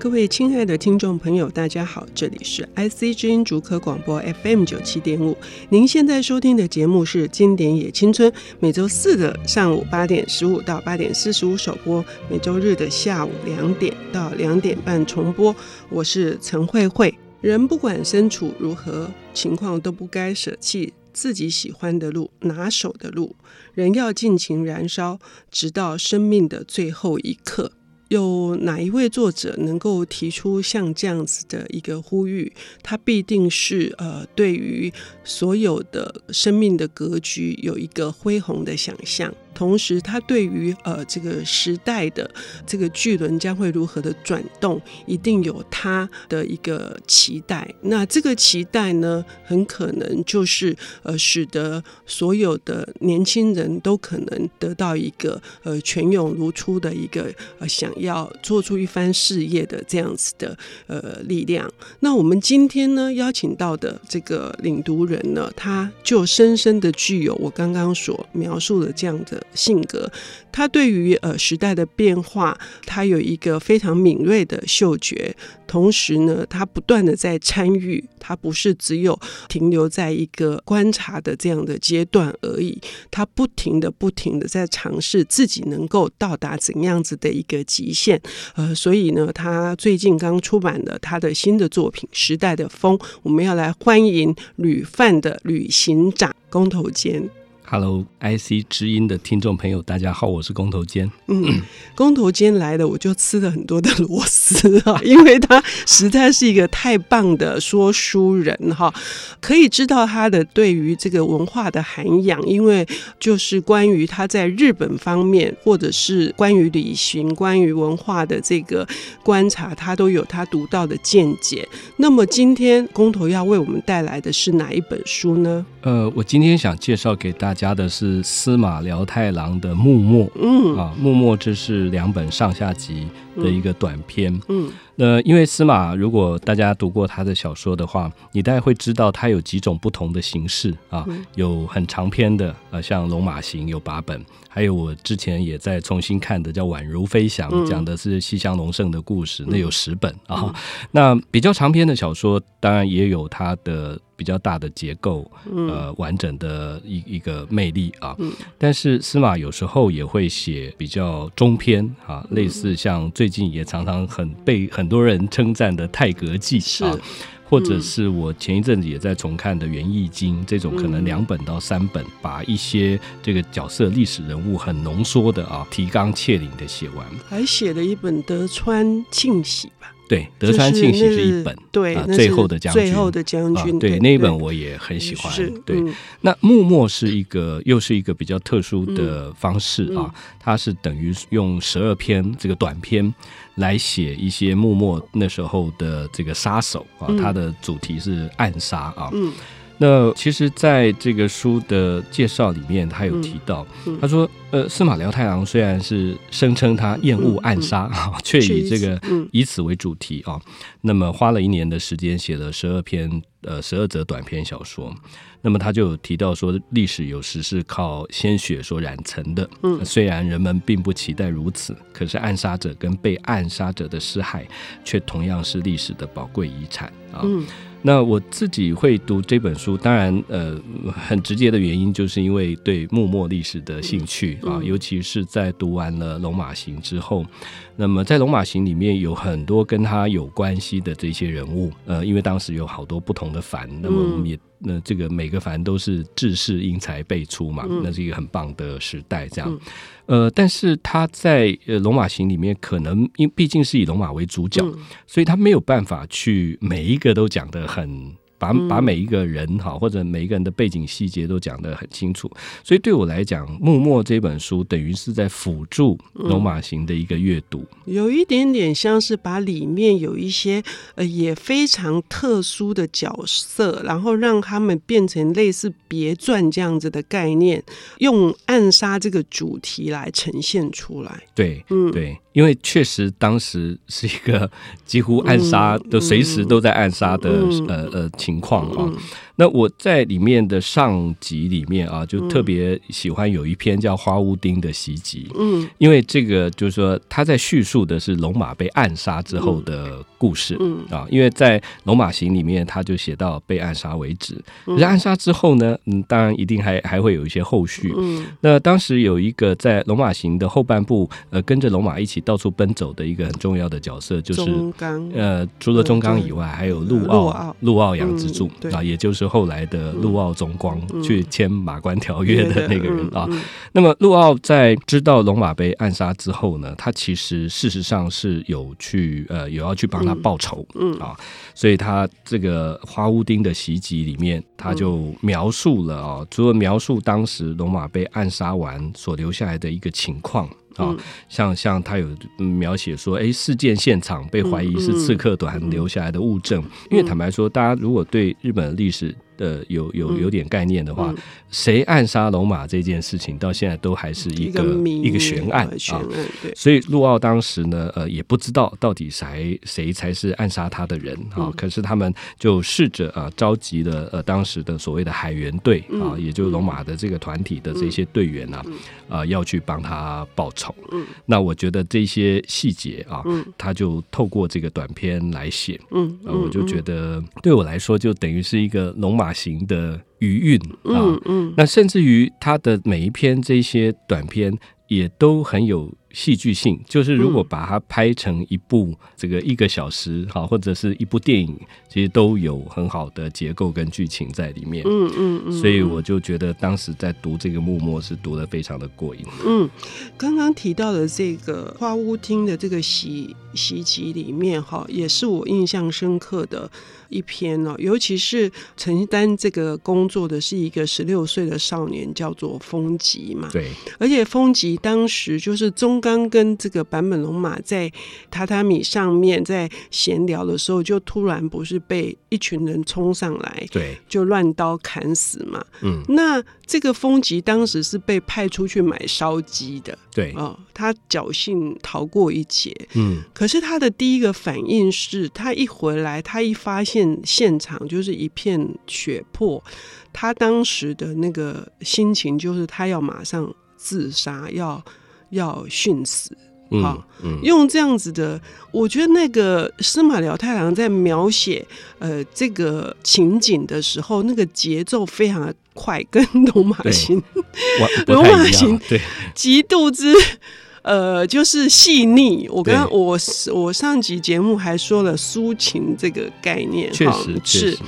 各位亲爱的听众朋友，大家好，这里是 IC 之音竹科广播 FM 九七点五。您现在收听的节目是《经典也青春》，每周四的上午八点十五到八点四十五首播，每周日的下午两点到两点半重播。我是陈慧慧。人不管身处如何情况，都不该舍弃自己喜欢的路、拿手的路。人要尽情燃烧，直到生命的最后一刻。有哪一位作者能够提出像这样子的一个呼吁？他必定是呃，对于所有的生命的格局有一个恢宏的想象。同时，他对于呃这个时代的这个巨轮将会如何的转动，一定有他的一个期待。那这个期待呢，很可能就是呃使得所有的年轻人都可能得到一个呃泉涌如出的一个呃想要做出一番事业的这样子的呃力量。那我们今天呢邀请到的这个领读人呢，他就深深的具有我刚刚所描述的这样的。性格，他对于呃时代的变化，他有一个非常敏锐的嗅觉。同时呢，他不断的在参与，他不是只有停留在一个观察的这样的阶段而已。他不停的、不停的在尝试自己能够到达怎样子的一个极限。呃，所以呢，他最近刚出版了他的新的作品《时代的风》，我们要来欢迎旅范的旅行长工头坚。Hello，IC 知音的听众朋友，大家好，我是工头坚。嗯，工头坚来了，我就吃了很多的螺丝啊，因为他实在是一个太棒的说书人哈，可以知道他的对于这个文化的涵养，因为就是关于他在日本方面，或者是关于旅行、关于文化的这个观察，他都有他独到的见解。那么今天工头要为我们带来的是哪一本书呢？呃，我今天想介绍给大家的是司马辽太郎的《幕末》。嗯啊，《木末》这是两本上下集的一个短篇。嗯，那、呃、因为司马，如果大家读过他的小说的话，你大概会知道他有几种不同的形式啊，有很长篇的，呃，像《龙马行》有八本，还有我之前也在重新看的叫《宛如飞翔》，讲的是西乡隆盛的故事，那有十本啊。那比较长篇的小说，当然也有它的。比较大的结构，呃，完整的一一个魅力啊。但是司马有时候也会写比较中篇啊，类似像最近也常常很被很多人称赞的《太阁记》啊，或者是我前一阵子也在重看的《源义经》这种，可能两本到三本，把一些这个角色历史人物很浓缩的啊，提纲挈领的写完，还写了一本《德川庆喜》吧。对，德川庆喜是一本，对，啊，最后的将军，最后的将军，啊，对，那一本我也很喜欢。是，对，那幕末是一个，又是一个比较特殊的方式啊，它是等于用十二篇这个短篇来写一些幕末那时候的这个杀手啊，它的主题是暗杀啊。那其实，在这个书的介绍里面，他有提到，他说，呃，司马辽太郎虽然是声称他厌恶暗杀啊，却以这个以此为主题啊，那么花了一年的时间写了十二篇呃十二则短篇小说。那么他就有提到说，历史有时是靠鲜血所染成的。嗯，虽然人们并不期待如此，可是暗杀者跟被暗杀者的尸骸，却同样是历史的宝贵遗产啊。嗯。那我自己会读这本书，当然，呃，很直接的原因就是因为对幕末历史的兴趣啊，尤其是在读完了《龙马行》之后，那么在《龙马行》里面有很多跟他有关系的这些人物，呃，因为当时有好多不同的藩，那么我们也。那这个每个藩都是志士英才辈出嘛，那是一个很棒的时代，这样。呃，但是他在呃《龙马行》里面，可能因毕竟是以龙马为主角，所以他没有办法去每一个都讲得很。把把每一个人哈，或者每一个人的背景细节都讲得很清楚，所以对我来讲，《幕末》这本书等于是在辅助《罗马行》的一个阅读，有一点点像是把里面有一些呃也非常特殊的角色，然后让他们变成类似别传这样子的概念，用暗杀这个主题来呈现出来。对，嗯，对。因为确实当时是一个 几乎暗杀都，随时都在暗杀的呃呃情况啊。那我在里面的上集里面啊，就特别喜欢有一篇叫《花屋丁的袭击》。嗯，因为这个就是说他在叙述的是龙马被暗杀之后的故事。嗯啊，因为在《龙马行》里面他就写到被暗杀为止。可是暗杀之后呢，嗯，当然一定还还会有一些后续。嗯，那当时有一个在《龙马行》的后半部，呃，跟着龙马一起到处奔走的一个很重要的角色，就是呃，除了中冈以外，还有陆奥、陆奥杨之助啊，也就是后来的陆奥宗光去签马关条约的那个人啊。那么陆奥在知道龙马被暗杀之后呢，他其实事实上是有去呃有要去帮他报仇，嗯啊，所以他这个花屋丁的袭击里面，他就描述了啊，除了描述当时龙马被暗杀完所留下来的一个情况。啊、哦，像像他有描写说，哎，事件现场被怀疑是刺客团留下来的物证，因为坦白说，大家如果对日本的历史。的有有有点概念的话，谁暗杀龙马这件事情到现在都还是一个一个悬案啊。所以陆奥当时呢，呃，也不知道到底谁谁才是暗杀他的人啊。可是他们就试着啊，召集了呃当时的所谓的海员队啊，也就是龙马的这个团体的这些队员啊，啊，要去帮他报仇。那我觉得这些细节啊，他就透过这个短片来写。嗯，我就觉得对我来说，就等于是一个龙马型的余韵啊，嗯嗯，那甚至于他的每一篇这些短篇也都很有。戏剧性就是，如果把它拍成一部这个一个小时哈，或者是一部电影，其实都有很好的结构跟剧情在里面。嗯嗯嗯，所以我就觉得当时在读这个幕末是读得非常的过瘾。嗯，刚刚提到的这个花屋町的这个袭袭击里面哈，也是我印象深刻的一篇哦，尤其是承担这个工作的是一个十六岁的少年，叫做风吉嘛。对，而且风吉当时就是中。刚跟这个坂本龙马在榻榻米上面在闲聊的时候，就突然不是被一群人冲上来，对，就乱刀砍死嘛。嗯，那这个风吉当时是被派出去买烧鸡的，对，哦，他侥幸逃过一劫。嗯，可是他的第一个反应是他一回来，他一发现现场就是一片血泊，他当时的那个心情就是他要马上自杀，要。要殉死，好，嗯嗯、用这样子的，我觉得那个司马辽太郎在描写呃这个情景的时候，那个节奏非常的快，跟龙马行龙马行对 极度之呃就是细腻。我刚刚我我上集节目还说了抒情这个概念，确实是。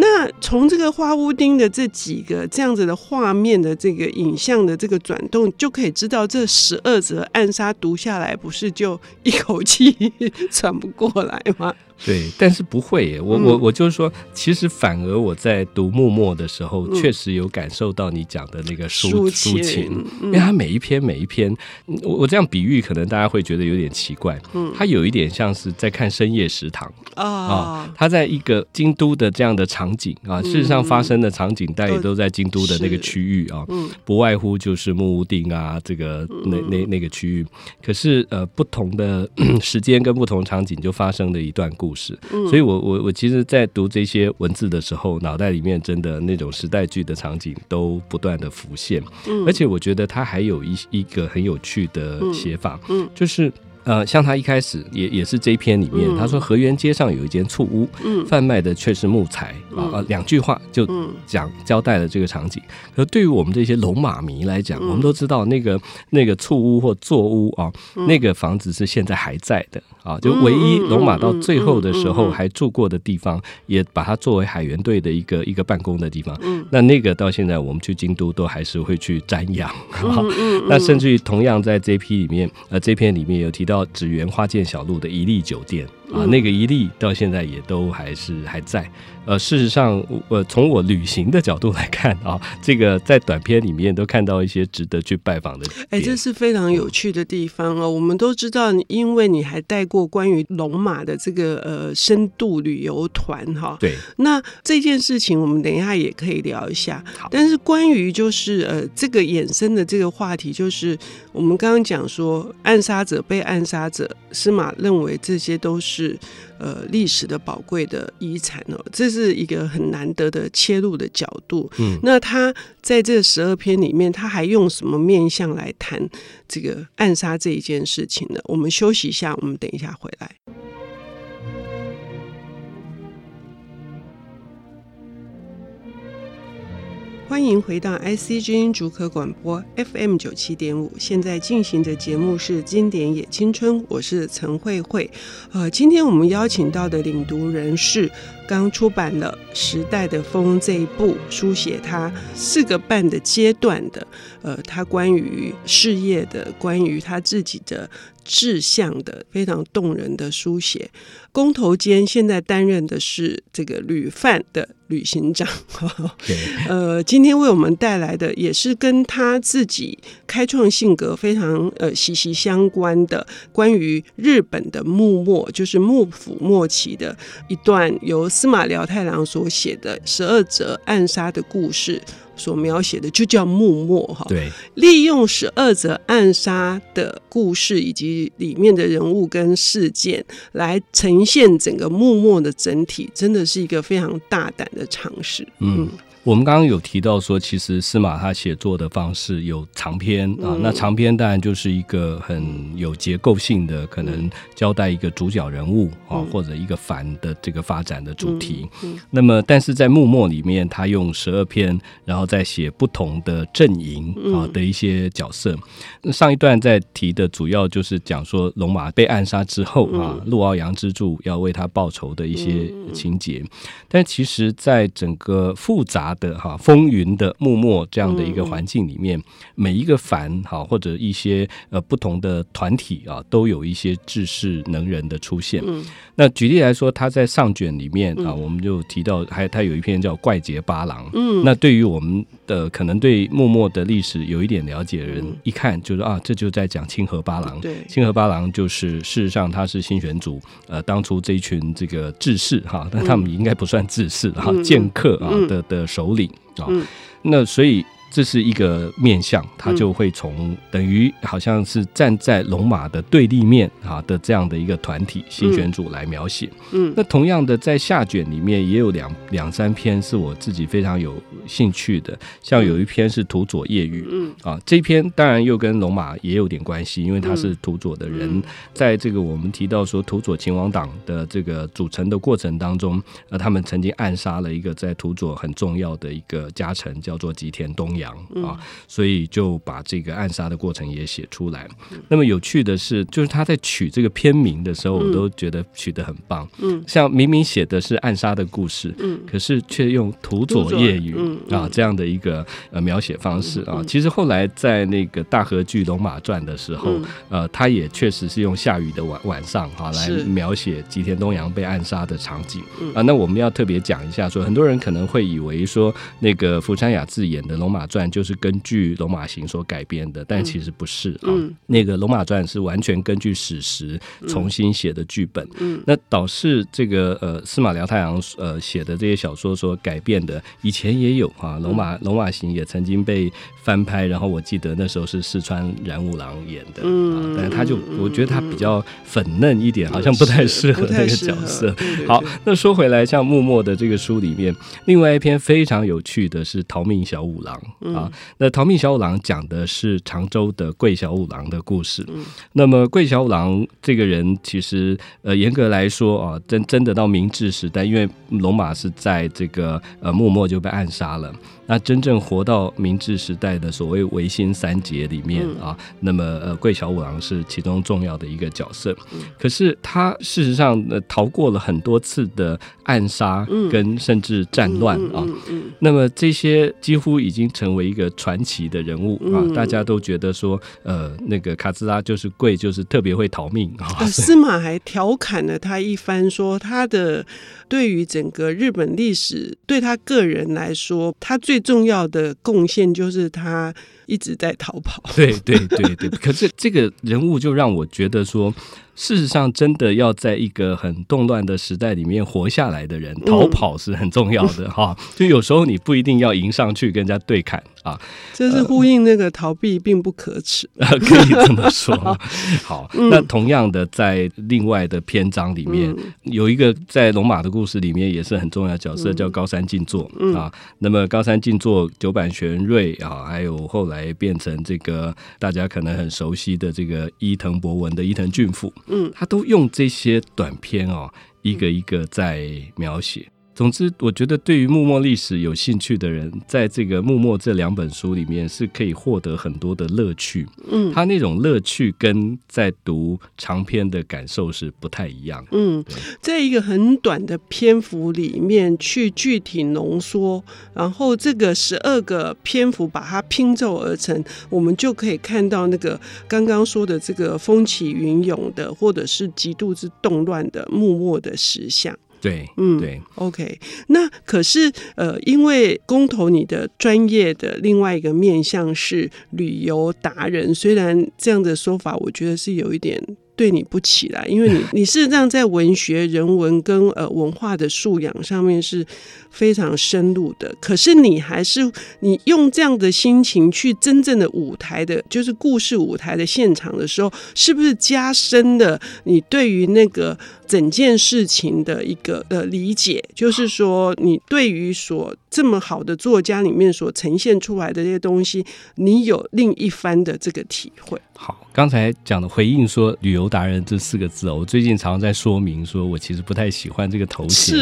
那从这个花屋顶的这几个这样子的画面的这个影像的这个转动，就可以知道这十二则暗杀读下来，不是就一口气 喘不过来吗？对，但是不会耶。我我我就是说，其实反而我在读默默的时候，确实有感受到你讲的那个抒抒情，因为它每一篇每一篇，我我这样比喻，可能大家会觉得有点奇怪。嗯，它有一点像是在看深夜食堂啊，它在一个京都的这样的场景啊，事实上发生的场景，大家也都在京都的那个区域啊，不外乎就是木屋町啊，这个那那那个区域。可是呃，不同的 时间跟不同场景，就发生了一段故事。故事，所以我我我其实，在读这些文字的时候，脑袋里面真的那种时代剧的场景都不断的浮现，而且我觉得它还有一一个很有趣的写法，就是。呃，像他一开始也也是这一篇里面，嗯、他说河源街上有一间醋屋，嗯，贩卖的却是木材，嗯、啊，两句话就讲交代了这个场景。可对于我们这些龙马迷来讲，嗯、我们都知道那个那个醋屋或座屋啊，嗯、那个房子是现在还在的啊，就唯一龙马到最后的时候还住过的地方，也把它作为海员队的一个一个办公的地方。嗯，那那个到现在我们去京都都还是会去瞻仰。嗯嗯、那甚至于同样在这批里面，呃，这篇里面有提到。祇园花见小路的一粒酒店啊，那个一粒到现在也都还是还在。呃，事实上，我从我旅行的角度来看啊，这个在短片里面都看到一些值得去拜访的。哎，这是非常有趣的地方哦。我们都知道，因为你还带过关于龙马的这个呃深度旅游团哈。对。那这件事情，我们等一下也可以聊一下。好。但是关于就是呃这个衍生的这个话题，就是我们刚刚讲说，暗杀者被暗杀者，司马认为这些都是。呃历史的宝贵的遗产哦，这是一个很难得的切入的角度。嗯，那他在这十二篇里面，他还用什么面相来谈这个暗杀这一件事情呢？我们休息一下，我们等一下回来。欢迎回到 IC 之音竹科广播 FM 九七点五，现在进行的节目是《经典也青春》，我是陈慧慧。呃，今天我们邀请到的领读人是刚出版了《时代的风》这一部，书写他四个半的阶段的，呃，他关于事业的，关于他自己的。志向的非常动人的书写，工头间现在担任的是这个旅犯的旅行长。呃，今天为我们带来的也是跟他自己开创性格非常呃息息相关的，关于日本的幕末，就是幕府末期的一段由司马辽太郎所写的十二则暗杀的故事。所描写的就叫幕末哈，对，利用十二则暗杀的故事以及里面的人物跟事件来呈现整个幕末的整体，真的是一个非常大胆的尝试，嗯。嗯我们刚刚有提到说，其实司马他写作的方式有长篇啊，那长篇当然就是一个很有结构性的，可能交代一个主角人物啊，或者一个反的这个发展的主题。那么，但是在幕末里面，他用十二篇，然后再写不同的阵营啊的一些角色。那上一段在提的主要就是讲说龙马被暗杀之后啊，陆奥阳之助要为他报仇的一些情节。但其实，在整个复杂的哈风云的幕末这样的一个环境里面，每一个凡哈或者一些呃不同的团体啊，都有一些志士能人的出现。那举例来说，他在上卷里面啊，我们就提到还他有一篇叫《怪杰八郎》。嗯，那对于我们的可能对幕末的历史有一点了解的人，一看就是啊，这就在讲清河八郎。对，清河八郎就是事实上他是新选组呃当初这一群这个志士哈，但他们应该不算志士哈，剑客啊的的首领啊，那所以。这是一个面相，他就会从等于好像是站在龙马的对立面啊的这样的一个团体新选组来描写。嗯，那同样的在下卷里面也有两两三篇是我自己非常有兴趣的，像有一篇是土佐夜雨。嗯啊，这篇当然又跟龙马也有点关系，因为他是土佐的人。在这个我们提到说土佐秦王党的这个组成的过程当中，呃，他们曾经暗杀了一个在土佐很重要的一个家臣，叫做吉田东。啊，所以就把这个暗杀的过程也写出来。那么有趣的是，就是他在取这个片名的时候，我都觉得取得很棒。嗯，像明明写的是暗杀的故事，嗯，可是却用土佐夜雨啊这样的一个呃描写方式啊。其实后来在那个大河剧《龙马传》的时候，呃，他也确实是用下雨的晚晚上哈来描写吉田东洋被暗杀的场景啊。那我们要特别讲一下，说很多人可能会以为说那个福山雅治演的《龙马传》就是根据《龙马行》所改编的，但其实不是啊。嗯、那个《龙马传》是完全根据史实重新写的剧本。嗯，那导致这个呃司马辽太郎呃写的这些小说所改变的，以前也有啊，《龙马龙马行》也曾经被翻拍，然后我记得那时候是四川染五郎演的，嗯、啊，但是他就我觉得他比较粉嫩一点，好像不太适合那个角色。好，那说回来，像木默的这个书里面，另外一篇非常有趣的是《逃命小五郎》啊。那逃命小五郎讲的是常州的桂小五郎的故事。嗯、那么桂小五郎这个人，其实呃严格来说啊，真真的到明治时代，因为龙马是在这个呃幕末就被暗杀了。那真正活到明治时代的所谓维新三杰里面啊，那么呃桂小五郎是其中重要的一个角色。可是他事实上呃逃过了很多次的暗杀跟甚至战乱啊。那么这些几乎已经成为一个传奇的人物啊，大家都觉得说呃那个卡兹拉就是贵就是特别会逃命啊。司马还调侃了他一番，说他的对于整个日本历史对他个人来说，他最。最重要的贡献就是他一直在逃跑。对对对对，可是这个人物就让我觉得说。事实上，真的要在一个很动乱的时代里面活下来的人，逃跑是很重要的 哈。嗯、就有时候你不一定要迎上去跟人家对砍啊。这是呼应那个逃避并不可耻，呃、可以这么说。好，嗯、那同样的，在另外的篇章里面，嗯、有一个在龙马的故事里面也是很重要的角色，嗯、叫高山静坐、嗯、啊。那么高山静坐、九坂玄瑞啊，还有后来变成这个大家可能很熟悉的这个伊藤博文的伊藤俊辅。嗯，他都用这些短篇哦，一个一个在描写。总之，我觉得对于幕末历史有兴趣的人，在这个幕末这两本书里面是可以获得很多的乐趣。嗯，他那种乐趣跟在读长篇的感受是不太一样。嗯，在一个很短的篇幅里面去具体浓缩，然后这个十二个篇幅把它拼凑而成，我们就可以看到那个刚刚说的这个风起云涌的，或者是极度之动乱的幕末的实相。对，嗯，对，OK。那可是，呃，因为公投你的专业的另外一个面向是旅游达人，虽然这样的说法，我觉得是有一点。对你不起来，因为你你事实上在文学、人文跟呃文化的素养上面是非常深入的。可是你还是你用这样的心情去真正的舞台的，就是故事舞台的现场的时候，是不是加深了你对于那个整件事情的一个呃理解？就是说，你对于所这么好的作家里面所呈现出来的这些东西，你有另一番的这个体会。好，刚才讲的回应说“旅游达人”这四个字哦，我最近常常在说明说，我其实不太喜欢这个头衔，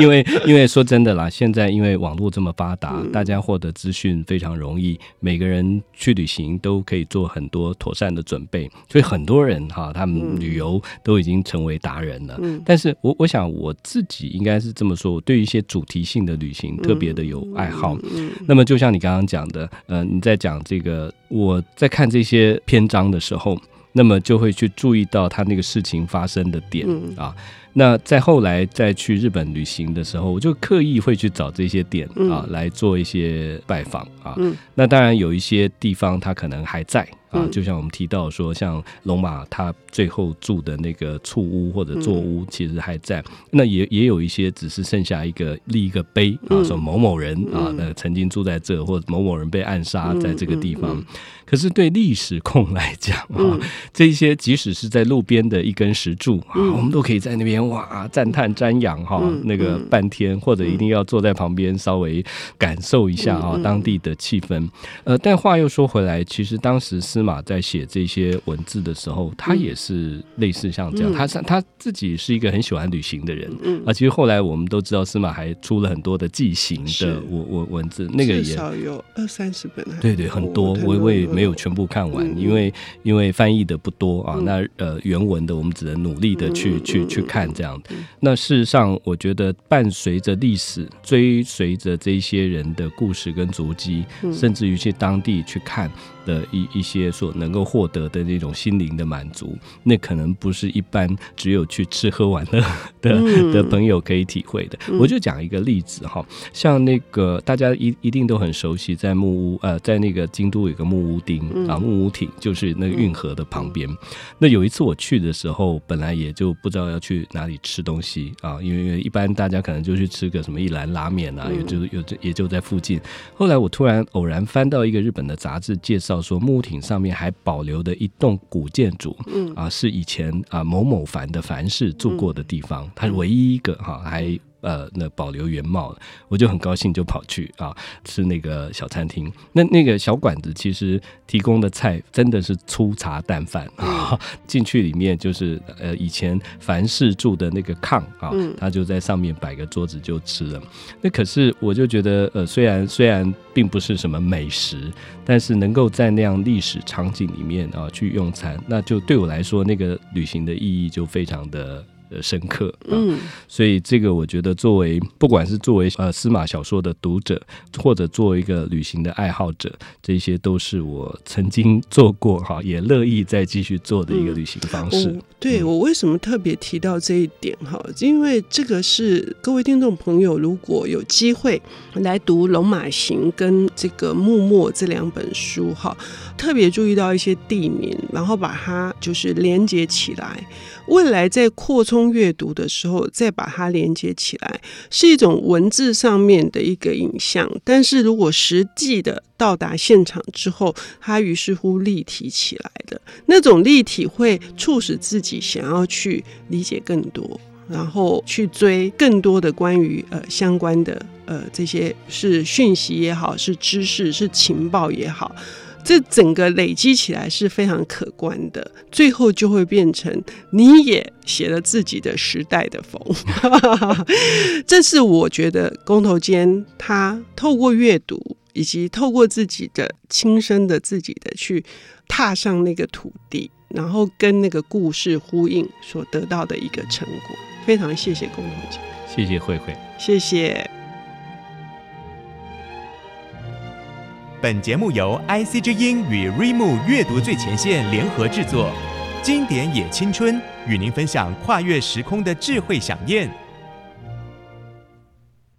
因为因为说真的啦，现在因为网络这么发达，大家获得资讯非常容易，每个人去旅行都可以做很多妥善的准备，所以很多人哈，他们旅游都已经成为达人了。但是我我想我自己应该是这么说，我对于一些主题性的旅行特别的有爱好。那么就像你刚刚讲的，呃，你在讲这个，我在看这些。篇章的时候，那么就会去注意到他那个事情发生的点、嗯、啊。那在后来再去日本旅行的时候，我就刻意会去找这些点啊，嗯、来做一些拜访啊。嗯、那当然有一些地方它可能还在。啊，就像我们提到说，像龙马他最后住的那个厝屋或者座屋，其实还在。那也也有一些只是剩下一个立一个碑啊，说某某人啊，那曾经住在这，或者某某人被暗杀在这个地方。可是对历史控来讲啊，这些即使是在路边的一根石柱啊，我们都可以在那边哇赞叹瞻仰哈，那个半天，或者一定要坐在旁边稍微感受一下啊当地的气氛。呃，但话又说回来，其实当时。司马在写这些文字的时候，他也是类似像这样，他是他自己是一个很喜欢旅行的人，嗯，啊，其实后来我们都知道，司马还出了很多的记行的文文文字，那个也至少有二三十本，对对，很多，我我也没有全部看完，因为因为翻译的不多啊，那呃原文的我们只能努力的去去去看这样。那事实上，我觉得伴随着历史，追随着这些人的故事跟足迹，甚至于去当地去看。的一一些所能够获得的那种心灵的满足，那可能不是一般只有去吃喝玩乐的的朋友可以体会的。我就讲一个例子哈，像那个大家一一定都很熟悉，在木屋呃，在那个京都有个木屋町啊，木屋町就是那个运河的旁边。那有一次我去的时候，本来也就不知道要去哪里吃东西啊，因为一般大家可能就去吃个什么一兰拉面啊，也就有也就在附近。后来我突然偶然翻到一个日本的杂志介绍。说木屋町上面还保留的一栋古建筑，嗯啊，是以前啊某某凡的凡是住过的地方，它是唯一一个哈还。呃，那保留原貌，我就很高兴，就跑去啊吃那个小餐厅。那那个小馆子其实提供的菜真的是粗茶淡饭啊。进去里面就是呃以前凡是住的那个炕啊，他就在上面摆个桌子就吃了。那可是我就觉得呃虽然虽然并不是什么美食，但是能够在那样历史场景里面啊去用餐，那就对我来说那个旅行的意义就非常的。深刻。嗯，所以这个我觉得，作为不管是作为呃司马小说的读者，或者作为一个旅行的爱好者，这些都是我曾经做过哈，也乐意再继续做的一个旅行方式。嗯、对我为什么特别提到这一点哈？因为这个是各位听众朋友，如果有机会来读《龙马行》跟这个《幕末》这两本书哈，特别注意到一些地名，然后把它就是连接起来。未来在扩充阅读的时候，再把它连接起来，是一种文字上面的一个影像。但是如果实际的到达现场之后，他于是乎立体起来的那种立体，会促使自己想要去理解更多，然后去追更多的关于呃相关的呃这些是讯息也好，是知识是情报也好。这整个累积起来是非常可观的，最后就会变成你也写了自己的时代的风。这是我觉得工头坚他透过阅读，以及透过自己的亲身的自己的去踏上那个土地，然后跟那个故事呼应所得到的一个成果。非常谢谢工头坚，谢谢慧慧，谢谢。本节目由 IC 之音与瑞木阅读最前线联合制作，经典也青春与您分享跨越时空的智慧饗宴。